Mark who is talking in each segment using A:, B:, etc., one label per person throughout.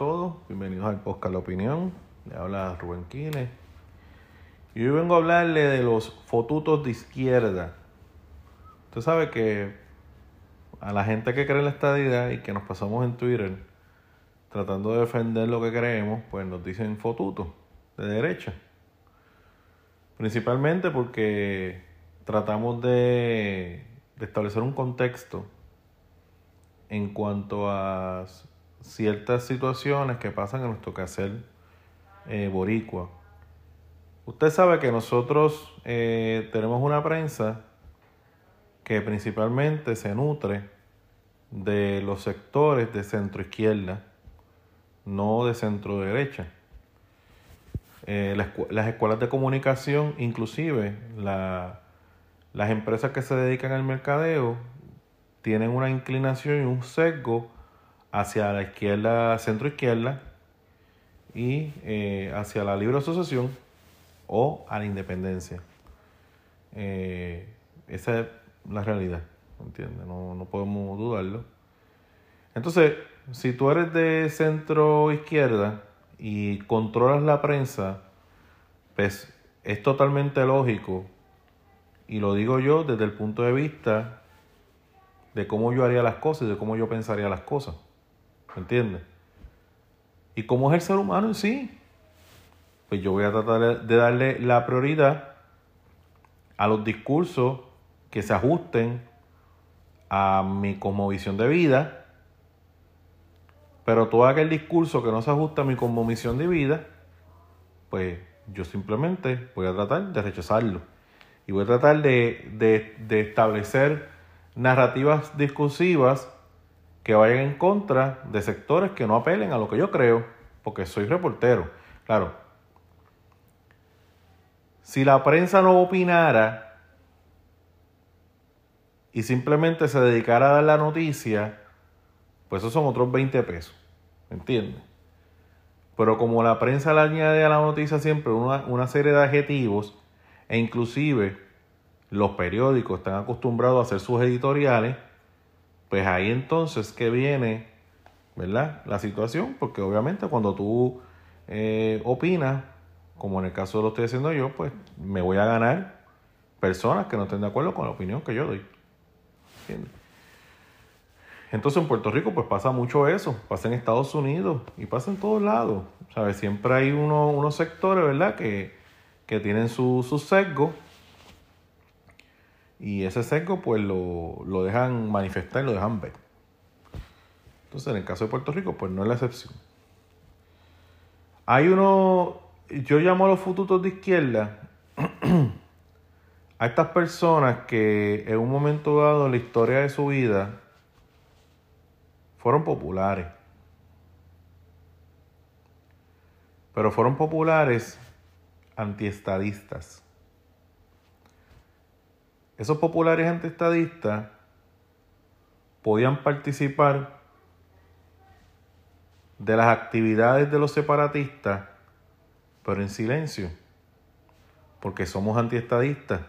A: todos, bienvenidos al podcast La Opinión. Le habla Rubén Quiles. Y hoy vengo a hablarle de los fotutos de izquierda. Usted sabe que a la gente que cree la estadidad y que nos pasamos en Twitter tratando de defender lo que creemos, pues nos dicen fotutos de derecha. Principalmente porque tratamos de establecer un contexto en cuanto a ciertas situaciones que pasan en nuestro quehacer eh, boricua. Usted sabe que nosotros eh, tenemos una prensa que principalmente se nutre de los sectores de centro izquierda, no de centro derecha. Eh, las, las, escuelas de comunicación, inclusive la, las empresas que se dedican al mercadeo, tienen una inclinación y un sesgo hacia la izquierda, centro izquierda y eh, hacia la libre asociación o a la independencia. Eh, esa es la realidad, ¿entiendes? No, no podemos dudarlo. Entonces, si tú eres de centro izquierda y controlas la prensa, pues es totalmente lógico, y lo digo yo desde el punto de vista de cómo yo haría las cosas y de cómo yo pensaría las cosas. ¿Me entiendes? Y cómo es el ser humano en sí. Pues yo voy a tratar de darle la prioridad a los discursos que se ajusten a mi cosmovisión de vida. Pero todo aquel discurso que no se ajusta a mi cosmovisión de vida, pues yo simplemente voy a tratar de rechazarlo. Y voy a tratar de, de establecer narrativas discursivas que vayan en contra de sectores que no apelen a lo que yo creo, porque soy reportero. Claro, si la prensa no opinara y simplemente se dedicara a dar la noticia, pues esos son otros 20 pesos, ¿entiendes? Pero como la prensa le añade a la noticia siempre una, una serie de adjetivos, e inclusive los periódicos están acostumbrados a hacer sus editoriales, pues ahí entonces que viene, ¿verdad? La situación, porque obviamente cuando tú eh, opinas, como en el caso de lo estoy haciendo yo, pues me voy a ganar personas que no estén de acuerdo con la opinión que yo doy. ¿Entiendes? Entonces en Puerto Rico pues pasa mucho eso, pasa en Estados Unidos y pasa en todos lados. ¿Sabes? Siempre hay unos sectores, ¿verdad? Que, que tienen su, su sesgo y ese sesgo pues lo, lo dejan manifestar y lo dejan ver. Entonces en el caso de Puerto Rico pues no es la excepción. Hay uno, yo llamo a los fututos de izquierda, a estas personas que en un momento dado en la historia de su vida fueron populares. Pero fueron populares antiestadistas. Esos populares antiestadistas podían participar de las actividades de los separatistas, pero en silencio, porque somos antiestadistas.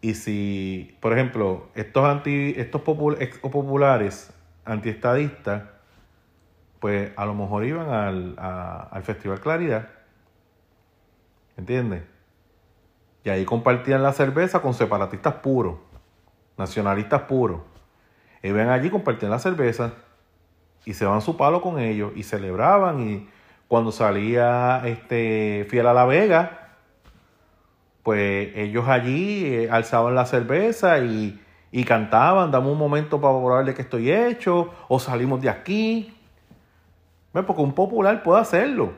A: Y si, por ejemplo, estos, anti, estos populares antiestadistas, pues a lo mejor iban al, al Festival Claridad, ¿entiendes? Y ahí compartían la cerveza con separatistas puros, nacionalistas puros. Y ven allí, compartían la cerveza y se van su palo con ellos y celebraban. Y cuando salía este Fiel a la Vega, pues ellos allí eh, alzaban la cerveza y, y cantaban, dame un momento para probar de que estoy hecho, o salimos de aquí. Porque un popular puede hacerlo.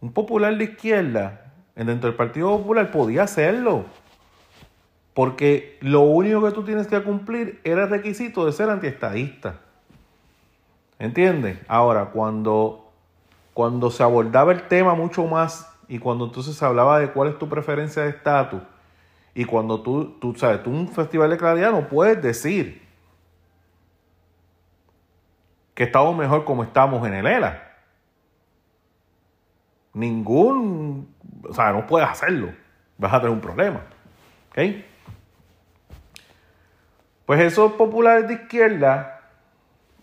A: Un popular de izquierda dentro del Partido Popular podía hacerlo. Porque lo único que tú tienes que cumplir era el requisito de ser antiestadista. ¿Entiendes? Ahora, cuando, cuando se abordaba el tema mucho más y cuando entonces se hablaba de cuál es tu preferencia de estatus y cuando tú, tú sabes, tú un festival de claridad no puedes decir que estamos mejor como estamos en el ELA. Ningún o sea, no puedes hacerlo. Vas a tener un problema. ¿Ok? Pues esos populares de izquierda,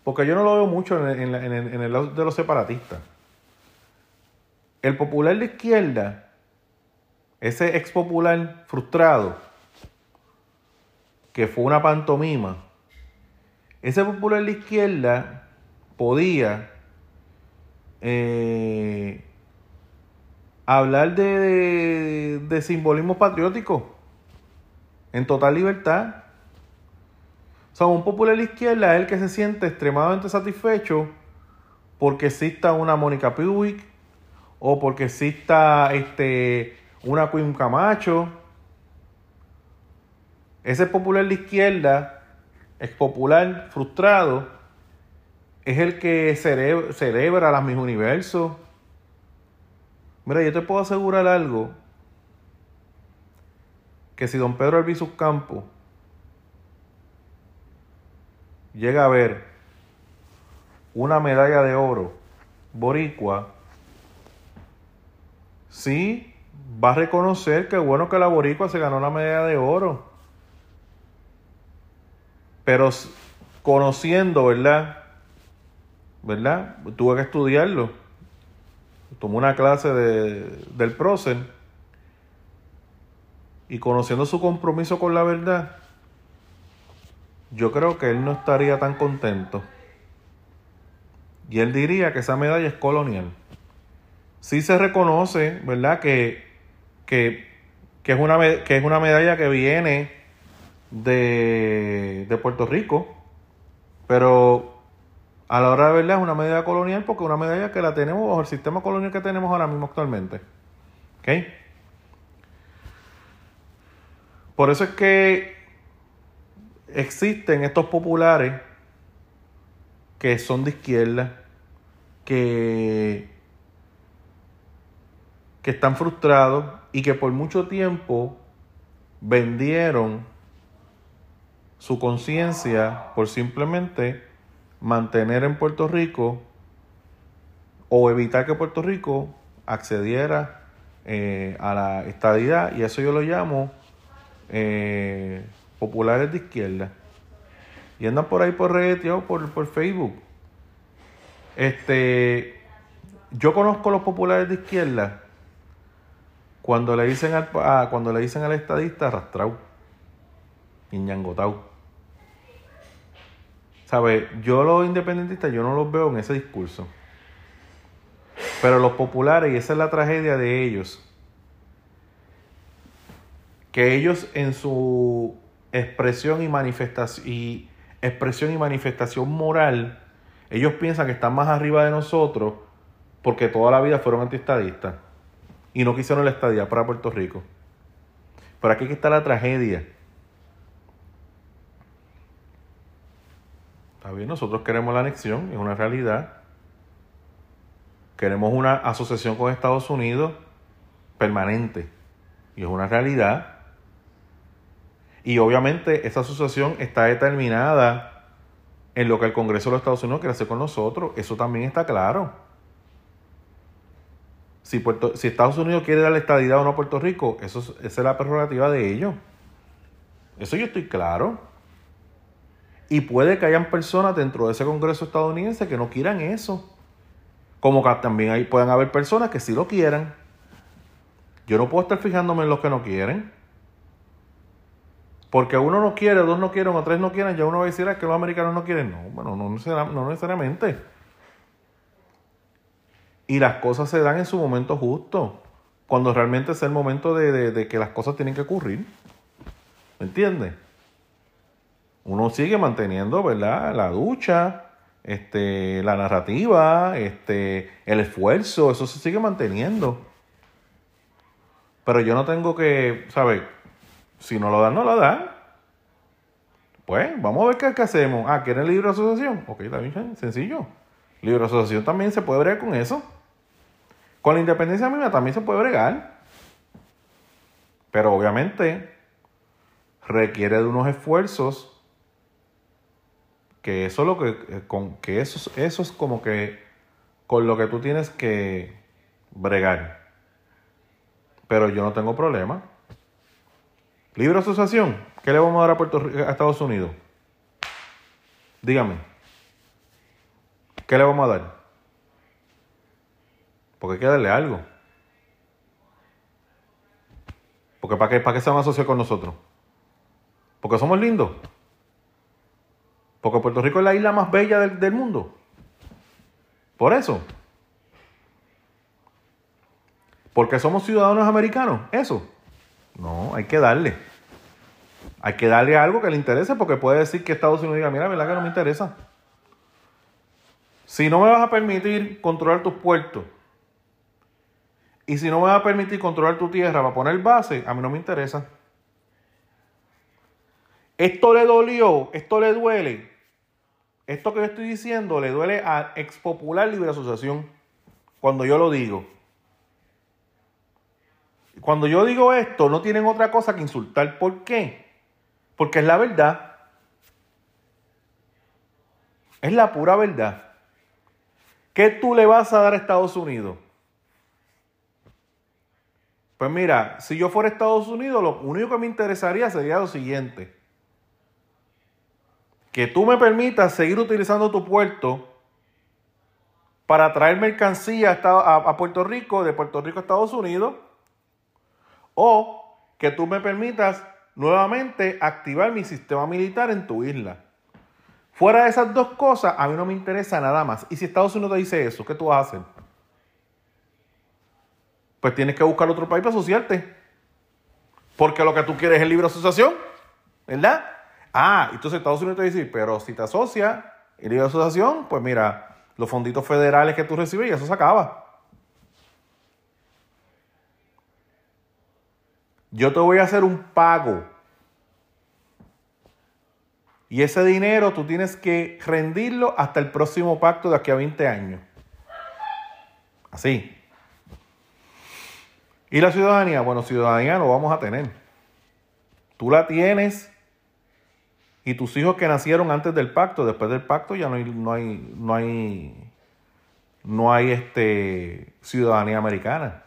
A: porque yo no lo veo mucho en el, en el lado de los separatistas. El popular de izquierda, ese ex popular frustrado, que fue una pantomima, ese popular de izquierda podía eh, hablar de, simbolismo patriótico en total libertad. O sea, un popular izquierda es el que se siente extremadamente satisfecho porque exista una Mónica Piwick o porque exista este, una Queen Camacho. Ese popular de izquierda, es popular, frustrado, es el que celebra las mis universos. Mira, yo te puedo asegurar algo. Que si don Pedro Albizus Campo llega a ver una medalla de oro boricua, sí va a reconocer que bueno que la boricua se ganó la medalla de oro. Pero conociendo, ¿verdad? ¿verdad? Tuve que estudiarlo. Tomó una clase de, del prócer y conociendo su compromiso con la verdad, yo creo que él no estaría tan contento. Y él diría que esa medalla es colonial. Sí se reconoce, ¿verdad? Que, que, que, es, una, que es una medalla que viene de, de Puerto Rico, pero a la hora de verla es una medalla colonial porque es una medalla que la tenemos bajo el sistema colonial que tenemos ahora mismo actualmente. ¿Ok? Por eso es que existen estos populares que son de izquierda, que, que están frustrados y que por mucho tiempo vendieron su conciencia por simplemente mantener en Puerto Rico o evitar que Puerto Rico accediera eh, a la estadidad y eso yo lo llamo eh, populares de izquierda. Y andan por ahí por redes por, por Facebook. Este yo conozco los populares de izquierda cuando le dicen al ah, cuando le dicen al estadista arrastrado y ¿Sabe? Yo los independentistas, yo no los veo en ese discurso. Pero los populares, y esa es la tragedia de ellos, que ellos en su expresión y manifestación y expresión y manifestación moral, ellos piensan que están más arriba de nosotros porque toda la vida fueron antistadistas y no quisieron la estadía para Puerto Rico. Pero aquí está la tragedia. Bien, nosotros queremos la anexión, es una realidad. Queremos una asociación con Estados Unidos permanente, y es una realidad. Y obviamente esa asociación está determinada en lo que el Congreso de los Estados Unidos quiere hacer con nosotros. Eso también está claro. Si, Puerto, si Estados Unidos quiere dar la estadidad o no a Puerto Rico, eso, esa es la prerrogativa de ellos. Eso yo estoy claro. Y puede que hayan personas dentro de ese Congreso estadounidense que no quieran eso. Como que también hay, pueden haber personas que sí lo quieran. Yo no puedo estar fijándome en los que no quieren. Porque uno no quiere, dos no quieren o tres no quieren, ya uno va a decir ah, que los americanos no quieren. No, bueno, no, necesariamente. Y las cosas se dan en su momento justo. Cuando realmente es el momento de, de que las cosas tienen que ocurrir. ¿Me entiendes? Uno sigue manteniendo, ¿verdad? La ducha, este, la narrativa, este, el esfuerzo, eso se sigue manteniendo. Pero yo no tengo que, ¿sabes? Si no lo dan, no lo dan. Pues vamos a ver qué, hacemos. Ah, ¿quieren libre asociación? Ok, está bien sencillo. Libre asociación también se puede bregar con eso. Con la independencia misma también se puede bregar. Pero obviamente requiere de unos esfuerzos que eso lo que, eh, con, que eso, eso es como que con lo que tú tienes que bregar. Pero yo no tengo problema. Libre asociación, ¿qué le vamos a dar a Puerto a Estados Unidos? Dígame. ¿qué le vamos a dar? Porque hay que darle algo. Porque ¿para qué, para qué se van a asociar con nosotros? Porque somos lindos. Porque Puerto Rico es la isla más bella del, del mundo. Por eso. Porque somos ciudadanos americanos. Eso. No, hay que darle. Hay que darle algo que le interese porque puede decir que Estados Unidos diga, mira, ¿verdad que no me interesa? Si no me vas a permitir controlar tus puertos y si no me vas a permitir controlar tu tierra para poner base, a mí no me interesa. Esto le dolió, esto le duele. Esto que yo estoy diciendo le duele a Ex Popular Libre Asociación cuando yo lo digo. Cuando yo digo esto, no tienen otra cosa que insultar. ¿Por qué? Porque es la verdad. Es la pura verdad. ¿Qué tú le vas a dar a Estados Unidos? Pues mira, si yo fuera a Estados Unidos, lo único que me interesaría sería lo siguiente. Que tú me permitas seguir utilizando tu puerto para traer mercancía a, Puerto Rico, de Puerto Rico a Estados Unidos, o que tú me permitas nuevamente activar mi sistema militar en tu isla. Fuera de esas dos cosas, a mí no me interesa nada más. Y si Estados Unidos te dice eso, ¿qué tú vas a hacer? Pues tienes que buscar otro país para asociarte. Porque lo que tú quieres es libre asociación, ¿verdad? Ah, entonces Estados Unidos te dice, pero si te asocias en libre asociación, pues mira, los fonditos federales que tú recibes y eso se acaba. yo te voy a hacer un pago. Y ese dinero tú tienes que rendirlo hasta el próximo pacto de aquí a 20 años. Así. ¿Y la ciudadanía? Bueno, ciudadanía no vamos a tener. Tú la tienes y tus hijos que nacieron antes del pacto, después del pacto ya no hay, no hay, no hay, no hay este, ciudadanía americana.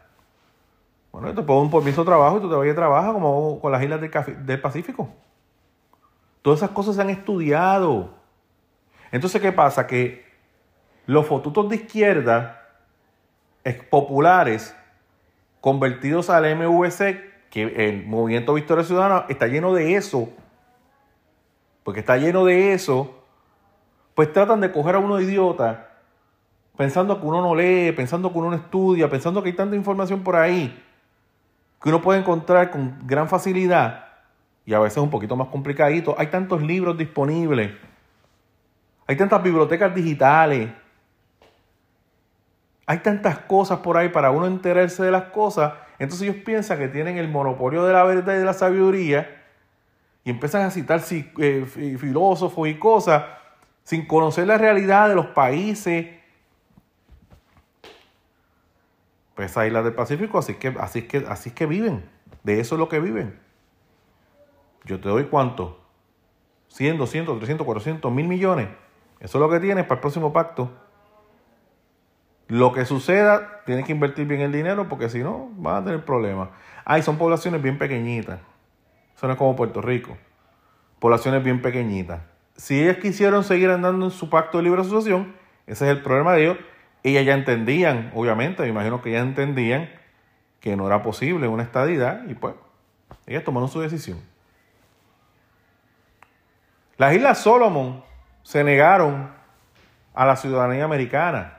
A: Bueno, te pongo un permiso de trabajo y tú te vas a trabajar como con las islas del, Pacífico. Todas esas cosas se han estudiado. Entonces, ¿qué pasa? Que los fotutos de izquierda populares convertidos al MVC, que el Movimiento Victoria Ciudadana está lleno de eso, porque está lleno de eso, pues tratan de coger a uno idiota, pensando que uno no lee, pensando que uno no estudia, pensando que hay tanta información por ahí que uno puede encontrar con gran facilidad y a veces un poquito más complicadito. Hay tantos libros disponibles, hay tantas bibliotecas digitales, hay tantas cosas por ahí para uno enterarse de las cosas. Entonces ellos piensan que tienen el monopolio de la verdad y de la sabiduría y empiezan a citar eh, filósofos y cosas sin conocer la realidad de los países pues esa isla del Pacífico, así que, así que, así que viven. De eso es lo que viven. Yo te doy cuánto? 100, 200, 300, 400, mil millones. Eso es lo que tienes para el próximo pacto. Lo que suceda, tienes que invertir bien el dinero porque si no, van a tener problemas. Ay, son poblaciones bien pequeñitas. Eso no es como Puerto Rico. Poblaciones bien pequeñitas. Si ellos quisieron seguir andando en su pacto de libre asociación, ese es el problema de ellos ellas ya entendían, obviamente, me imagino que ya entendían que no era posible una estadidad y pues ellas tomaron su decisión. Las Islas Solomon se negaron a la ciudadanía americana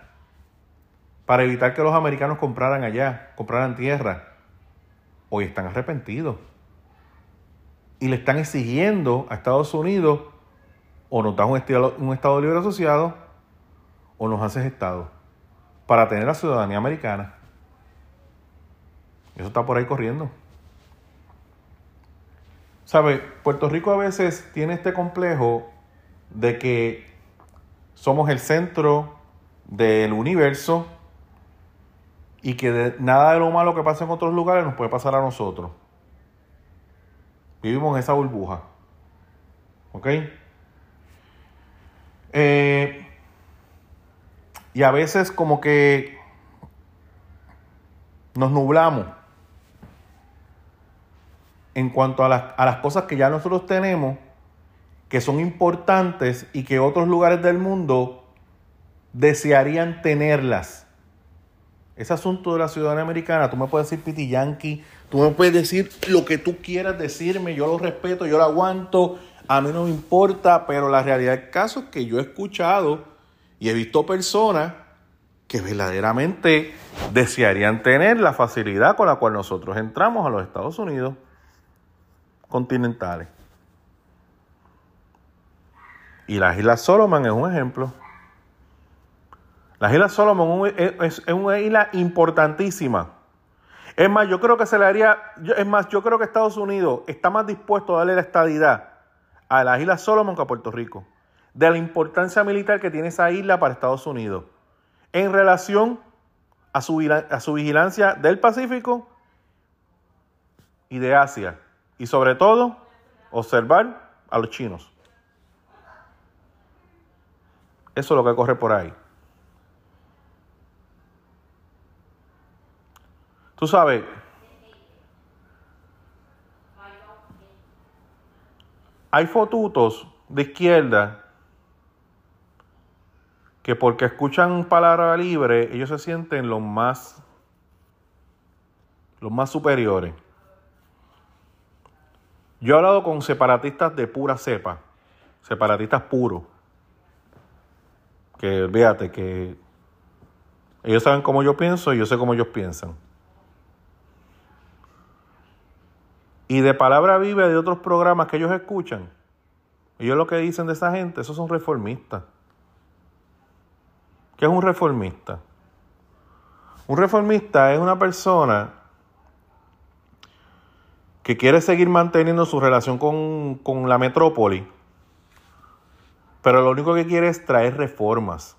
A: para evitar que los americanos compraran allá, compraran tierra. Hoy están arrepentidos y le están exigiendo a Estados Unidos o nos das un, estado, un Estado libre asociado o nos haces Estado para tener la ciudadanía americana. Eso está por ahí corriendo. ¿Sabe? Puerto Rico a veces tiene este complejo de que somos el centro del universo y que nada de lo malo que pasa en otros lugares nos puede pasar a nosotros. Vivimos en esa burbuja. ¿Ok? Eh, y a veces como que nos nublamos en cuanto a las, a las cosas que ya nosotros tenemos, que son importantes y que otros lugares del mundo desearían tenerlas. Ese asunto de la ciudadanía americana, tú me puedes decir piti yankee, tú me puedes decir lo que tú quieras decirme, yo lo respeto, yo lo aguanto, a mí no me importa, pero la realidad del caso es que yo he escuchado y he visto personas que verdaderamente desearían tener la facilidad con la cual nosotros entramos a los Estados Unidos continentales. Y las Islas Solomon es un ejemplo. Las Islas Solomon es, una isla importantísima. Es más, yo creo que se le haría, es más, yo creo que Estados Unidos está más dispuesto a darle la estadidad a las Islas Solomon que a Puerto Rico. De la importancia militar que tiene esa isla para Estados Unidos en relación a su, a su vigilancia del Pacífico y de Asia. Y sobre todo, observar a los chinos. Eso es lo que corre por ahí. Tú sabes, hay fotutos de izquierda que porque escuchan palabra libre, ellos se sienten los más, los más superiores. Yo he hablado con separatistas de pura cepa, separatistas puros, que fíjate que ellos saben cómo yo pienso y yo sé cómo ellos piensan. Y de palabra viva de otros programas que ellos escuchan, ellos lo que dicen de esa gente, esos son reformistas. ¿Qué es un reformista? Un reformista es una persona que quiere seguir manteniendo su relación con, la metrópoli, pero lo único que quiere es traer reformas.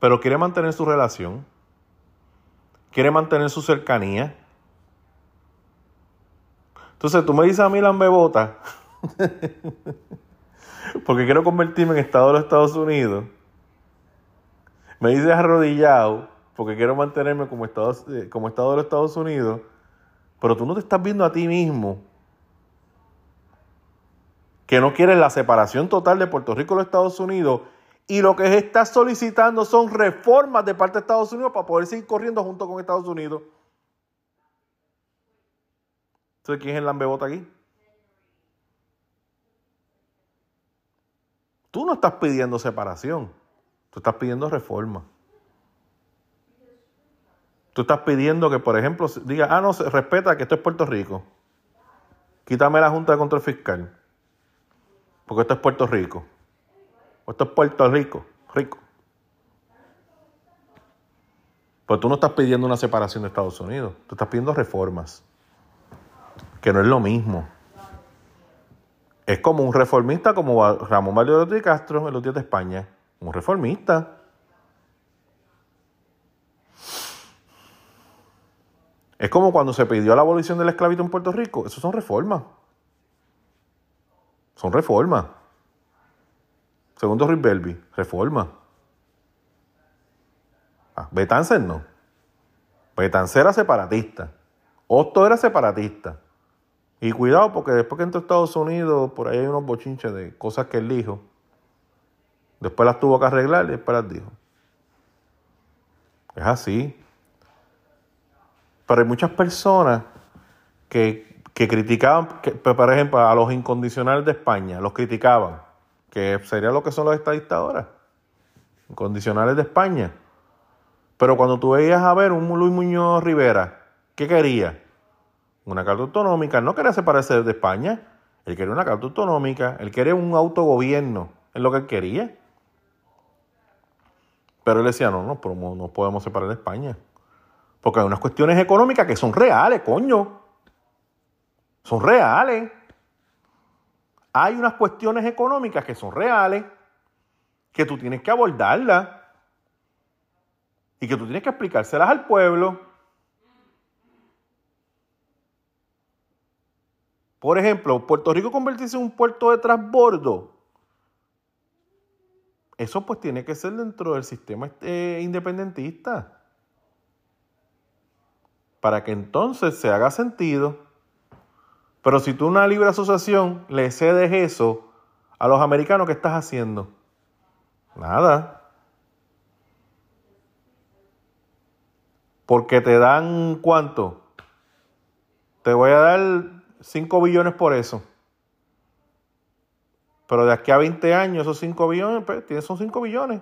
A: Pero quiere mantener su relación, quiere mantener su cercanía. Entonces tú me dices a mí la bebota, porque quiero convertirme en Estado de los Estados Unidos me dices arrodillado porque quiero mantenerme como estado, eh, como estado de los Estados Unidos, pero tú no te estás viendo a ti mismo que no quieres la separación total de Puerto Rico y los Estados Unidos y lo que estás solicitando son reformas de parte de Estados Unidos para poder seguir corriendo junto con Estados Unidos. Entonces, ¿quién es el lambebota aquí? Tú no estás pidiendo separación. Tú estás pidiendo reforma. Tú estás pidiendo que, por ejemplo, diga, ah, no, respeta que esto es Puerto Rico. Quítame la Junta de Control Fiscal. Porque esto es Puerto Rico. esto es Puerto Rico. Rico. Pues tú no estás pidiendo una separación de Estados Unidos. Tú estás pidiendo reformas. Que no es lo mismo. Es como un reformista como Ramón Mario de Castro en los días de España un reformista. Es como cuando se pidió la abolición de la esclavitud en Puerto Rico. Eso son reformas. Son reformas. Segundo Rick Belby, reforma. Ah, Betancer no. Betancer era separatista. Otto era separatista. Y cuidado, porque después que entró a Estados Unidos, por ahí hay unos bochinches de cosas que él dijo. Después las tuvo que arreglar y después las dijo. Es así. Pero hay muchas personas que, criticaban, por ejemplo, a los incondicionales de España, los criticaban, que sería lo que son los estadistas ahora, incondicionales de España. Pero cuando tú veías a ver un Luis Muñoz Rivera, ¿qué quería? Una carta autonómica, no quería separarse de España, él quería una carta autonómica, él quería un autogobierno, es lo que él quería. Pero él decía, no, no, no podemos separar de España. Porque hay unas cuestiones económicas que son reales, coño. Son reales. Hay unas cuestiones económicas que son reales, que tú tienes que abordarlas y que tú tienes que explicárselas al pueblo. Por ejemplo, Puerto Rico convertirse en un puerto de transbordo eso pues tiene que ser dentro del sistema eh, independentista. Para que entonces se haga sentido. Pero si tú una libre asociación le cedes eso a los americanos, ¿qué estás haciendo? Nada. Porque te dan cuánto? Te voy a dar 5 billones por eso. Pero de aquí a 20 años, esos 5 billones, pues, son 5 billones.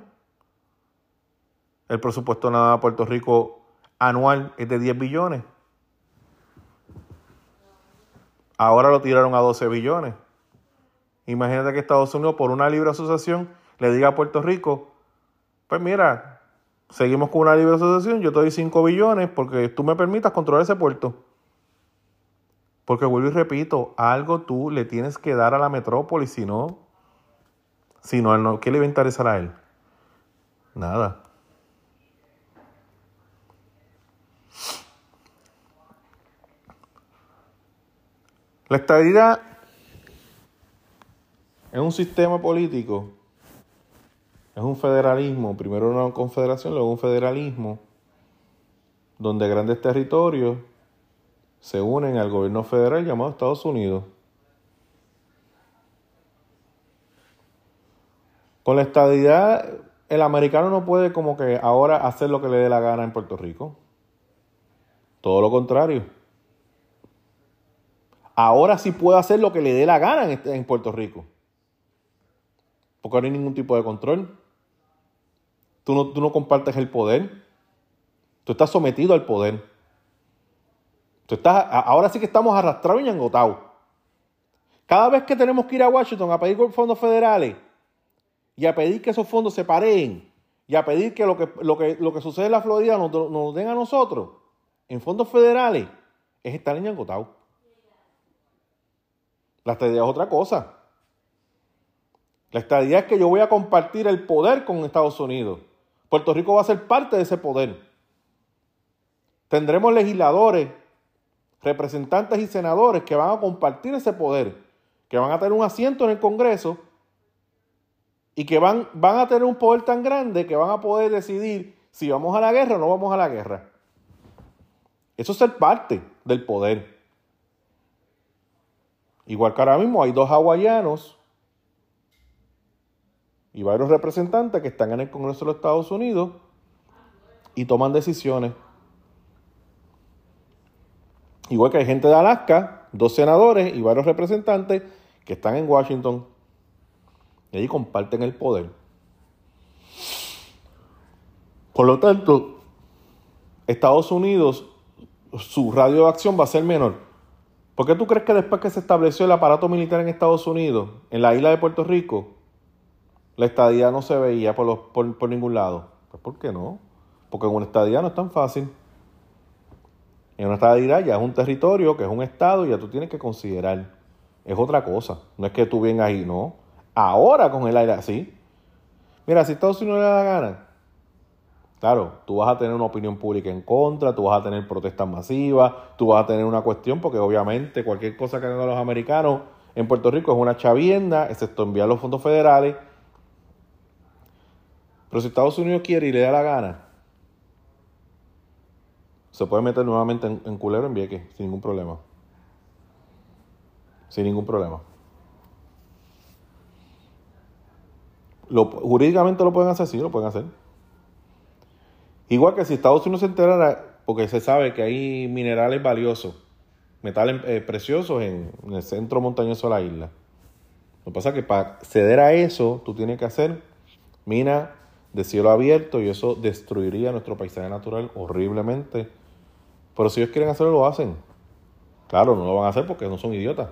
A: El presupuesto nada a Puerto Rico anual es de 10 billones. Ahora lo tiraron a 12 billones. Imagínate que Estados Unidos, por una libre asociación, le diga a Puerto Rico, pues mira, seguimos con una libre asociación, yo te doy 5 billones porque tú me permitas controlar ese puerto. Porque vuelvo y repito, algo tú le tienes que dar a la metrópoli, si no, si no, ¿qué le va a interesar a él? Nada. La estabilidad es un sistema político, es un federalismo, primero una confederación, luego un federalismo, donde grandes territorios se unen al gobierno federal llamado Estados Unidos. Con la estadidad, el americano no puede como que ahora hacer lo que le dé la gana en Puerto Rico. Todo lo contrario. Ahora sí puede hacer lo que le dé la gana en, este, Puerto Rico. Porque no hay ningún tipo de control. Tú no, tú no compartes el poder. Tú estás sometido al poder ahora sí que estamos arrastrados y engotados. Cada vez que tenemos que ir a Washington a pedir fondos federales y a pedir que esos fondos se paren y a pedir que lo que, lo que, lo que sucede en la Florida nos, nos den a nosotros en fondos federales, es estar engotado. La estadía es otra cosa. La estadía es que yo voy a compartir el poder con Estados Unidos. Puerto Rico va a ser parte de ese poder. Tendremos legisladores representantes y senadores que van a compartir ese poder, que van a tener un asiento en el Congreso y que van, van a tener un poder tan grande que van a poder decidir si vamos a la guerra o no vamos a la guerra. Eso es ser parte del poder. Igual que ahora mismo hay dos hawaianos y varios representantes que están en el Congreso de los Estados Unidos y toman decisiones. Igual que hay gente de Alaska, dos senadores y varios representantes que están en Washington. Y allí comparten el poder. Por lo tanto, Estados Unidos, su radio de acción va a ser menor. ¿Por qué tú crees que después que se estableció el aparato militar en Estados Unidos, en la isla de Puerto Rico, la estadía no se veía por, por, ningún lado? Pues ¿por qué no? Porque en una estadía no es tan fácil. En una estadidad ya es un territorio, que es un estado, y ya tú tienes que considerar. Es otra cosa. No es que tú vengas ahí, no. Ahora con el aire así. Mira, si Estados Unidos le da la gana, claro, tú vas a tener una opinión pública en contra, tú vas a tener protestas masivas, tú vas a tener una cuestión, porque obviamente cualquier cosa que hagan los americanos en Puerto Rico es una chavienda, excepto enviar los fondos federales. Pero si Estados Unidos quiere y le da la gana, se puede meter nuevamente en, culero en Vieques sin ningún problema. Sin ningún problema. Lo, jurídicamente lo pueden hacer, sí, lo pueden hacer. Igual que si Estados Unidos se enterara, porque se sabe que hay minerales valiosos, metales eh, preciosos en, en, el centro montañoso de la isla. Lo que pasa es que para ceder a eso, tú tienes que hacer mina de cielo abierto y eso destruiría nuestro paisaje natural horriblemente pero si ellos quieren hacerlo, lo hacen. Claro, no lo van a hacer porque no son idiotas.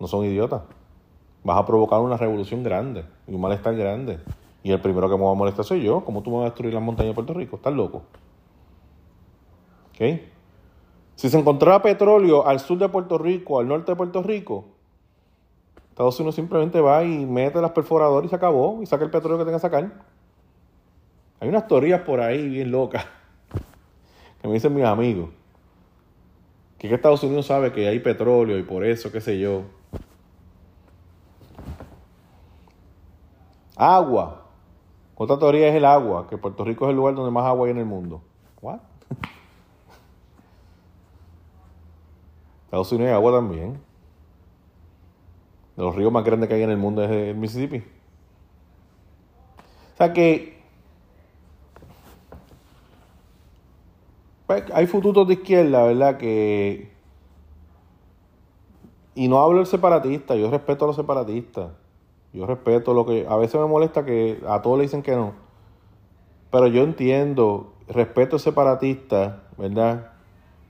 A: No son idiotas. Vas a provocar una revolución grande y un malestar grande. Y el primero que me va a molestar soy yo. ¿Cómo tú me vas a destruir las montañas de Puerto Rico? Estás loco. ¿Ok? Si se encontrara petróleo al sur de Puerto Rico, al norte de Puerto Rico, Estados Unidos simplemente va y mete las perforadoras y se acabó y saca el petróleo que tenga que sacar. Hay unas teorías por ahí bien locas que me dicen mis amigos, que, Estados Unidos sabe que hay petróleo y por eso, qué sé yo. Agua. Otra teoría es el agua, que Puerto Rico es el lugar donde más agua hay en el mundo. ¿What? Estados Unidos hay agua también. De los ríos más grandes que hay en el mundo es el Mississippi. O sea que pues, hay fututos de izquierda, ¿verdad? Que... Y no hablo del separatista, yo respeto a los separatistas. Yo respeto lo que... A veces me molesta que a todos le dicen que no. Pero yo entiendo, respeto al separatista, ¿verdad?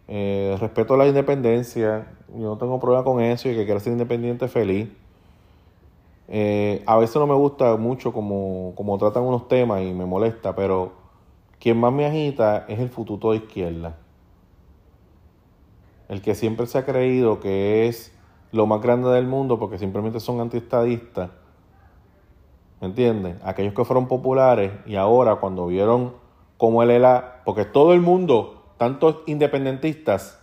A: Eh, respeto la independencia. Yo no tengo problema con eso y que quiera ser independiente feliz. Eh, a veces no me gusta mucho como, como tratan unos temas y me molesta, pero quien más me agita es el futuro de izquierda. El que siempre se ha creído que es lo más grande del mundo porque simplemente son antiestadistas. ¿Me entienden? Aquellos que fueron populares y ahora cuando vieron cómo él era, porque todo el mundo, tantos independentistas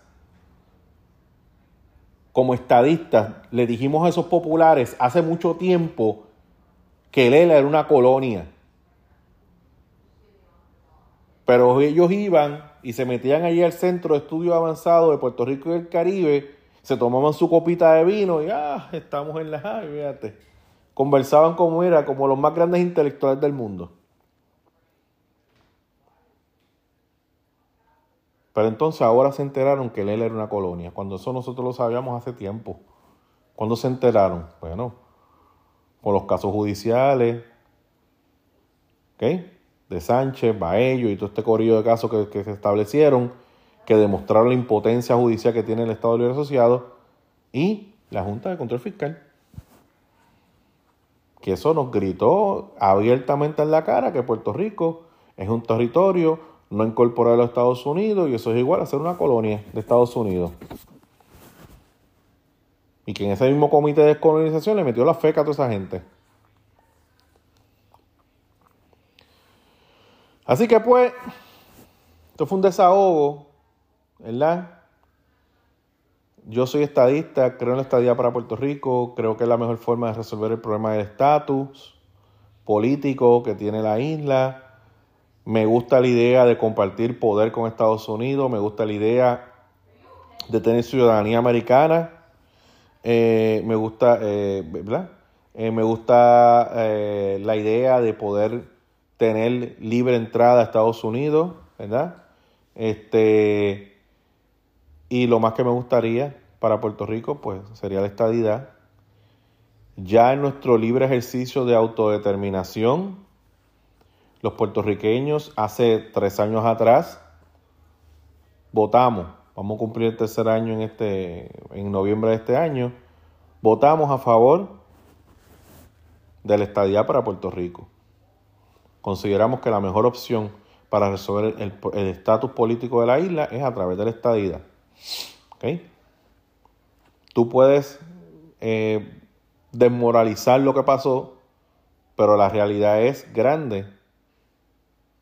A: como estadistas, le dijimos a esos populares hace mucho tiempo que Lela era una colonia. Pero ellos iban y se metían allí al centro de estudios avanzados de Puerto Rico y el Caribe, se tomaban su copita de vino y ah, estamos en la fíjate. Conversaban como era, como los más grandes intelectuales del mundo. Pero entonces ahora se enteraron que Lela era una colonia, cuando eso nosotros lo sabíamos hace tiempo. ¿Cuándo se enteraron? Bueno, con los casos judiciales, ¿ok? De Sánchez, Baello y todo este corrido de casos que, se establecieron, que demostraron la impotencia judicial que tiene el Estado Libre Asociado y la Junta de Control Fiscal. Que eso nos gritó abiertamente en la cara que Puerto Rico es un territorio no incorporar a los Estados Unidos y eso es igual a ser una colonia de Estados Unidos. Y que en ese mismo comité de descolonización le metió la feca a toda esa gente. Así que pues, esto fue un desahogo, ¿verdad? Yo soy estadista, creo en la estadía para Puerto Rico, creo que es la mejor forma de resolver el problema del estatus político que tiene la isla me gusta la idea de compartir poder con Estados Unidos, me gusta la idea de tener ciudadanía americana, eh, me gusta, eh, ¿verdad? Eh, me gusta la idea de poder tener libre entrada a Estados Unidos, ¿verdad? Este, y lo más que me gustaría para Puerto Rico, pues sería la estadidad. Ya en nuestro libre ejercicio de autodeterminación, los puertorriqueños hace tres años atrás votamos, vamos a cumplir el tercer año en, este, en noviembre de este año, votamos a favor de la estadía para Puerto Rico. Consideramos que la mejor opción para resolver el estatus político de la isla es a través de la estadía. Tú puedes eh, desmoralizar lo que pasó, pero la realidad es grande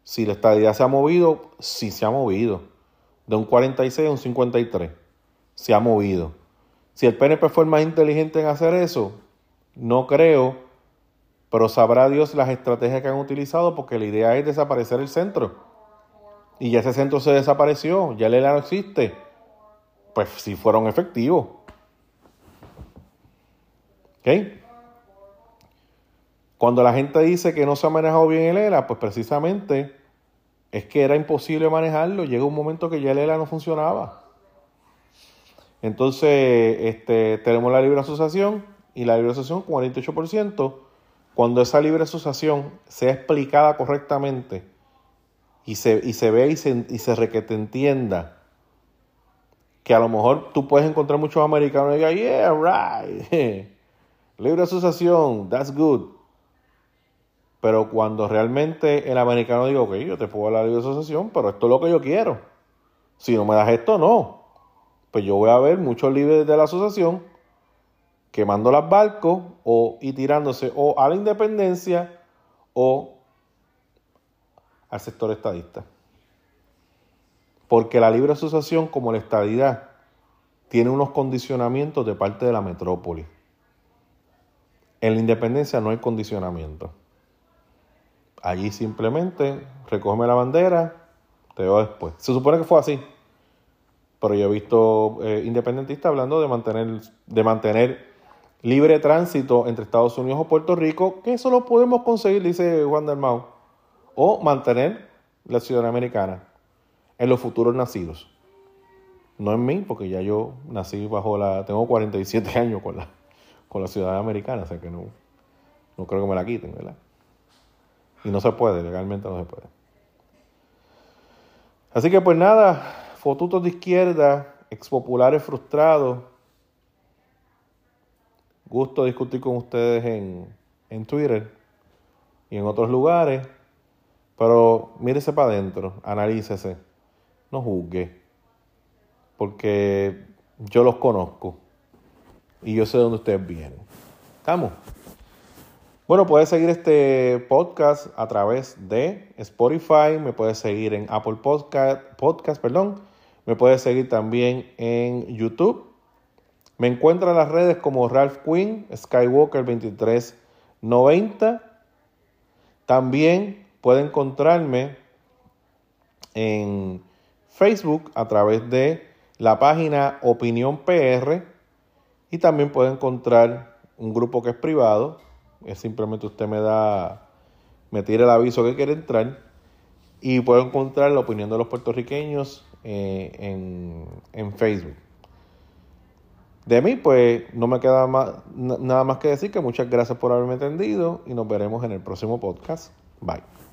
A: si la estadía se ha movido, sí se ha movido. De un 46 a un 53. Se ha movido. Si el PNP fue el más inteligente en hacer eso, no creo, pero sabrá Dios las estrategias que han utilizado porque la idea es desaparecer el centro. Y ya ese centro se desapareció, ya el ELA no existe. Pues si fueron efectivos. ¿Ok? Cuando la gente dice que no se ha manejado bien el ELA, pues precisamente es que era imposible manejarlo. Llega un momento que ya el ELA no funcionaba. Entonces, este, tenemos la libre asociación y la libre asociación 48%. Cuando esa libre asociación sea explicada correctamente y se, y se ve y se, y se requete entienda que a lo mejor tú puedes encontrar muchos americanos y digan, yeah, right, libre asociación, that's good. Pero cuando realmente el americano diga, ok, yo te puedo hablar de asociación, pero esto es lo que yo quiero. Si no me das esto, no. Pues yo voy a ver muchos líderes de la asociación quemando las barcos o, y tirándose o a la independencia o al sector estadista. Porque la libre asociación, como la estadidad, tiene unos condicionamientos de parte de la metrópoli. En la independencia no hay condicionamiento. Allí simplemente recógeme la bandera, te veo después. Se supone que fue así. Pero yo he visto eh, independentistas hablando de mantener, de mantener libre tránsito entre Estados Unidos o Puerto Rico, que eso lo podemos conseguir, dice Juan o mantener la ciudadanía americana en los futuros nacidos. No en mí, porque ya yo nací bajo la... Tengo 47 años con la, con la ciudadanía americana, o sea que no, no creo que me la quiten, ¿verdad? Y no se puede, legalmente no se puede. Así que pues nada, fotutos de izquierda, expopulares frustrados. Gusto discutir con ustedes en, en Twitter y en otros lugares. Pero mírese para adentro, analícese, no juzgue, porque yo los conozco y yo sé de dónde ustedes vienen. ¿Estamos? Bueno, puedes seguir este podcast a través de Spotify, me puedes seguir en Apple Podcast, podcast perdón, me puedes seguir también en YouTube. Me encuentro en las redes como Ralph Quinn, Skywalker 2390. También puede encontrarme en Facebook a través de la página Opinión PR y también puede encontrar un grupo que es privado es simplemente usted me da, me tira el aviso que quiere entrar y puedo encontrar la opinión de los puertorriqueños eh, en, en, Facebook. De mí, pues no me queda más, nada más que decir que muchas gracias por haberme atendido y nos veremos en el próximo podcast. Bye.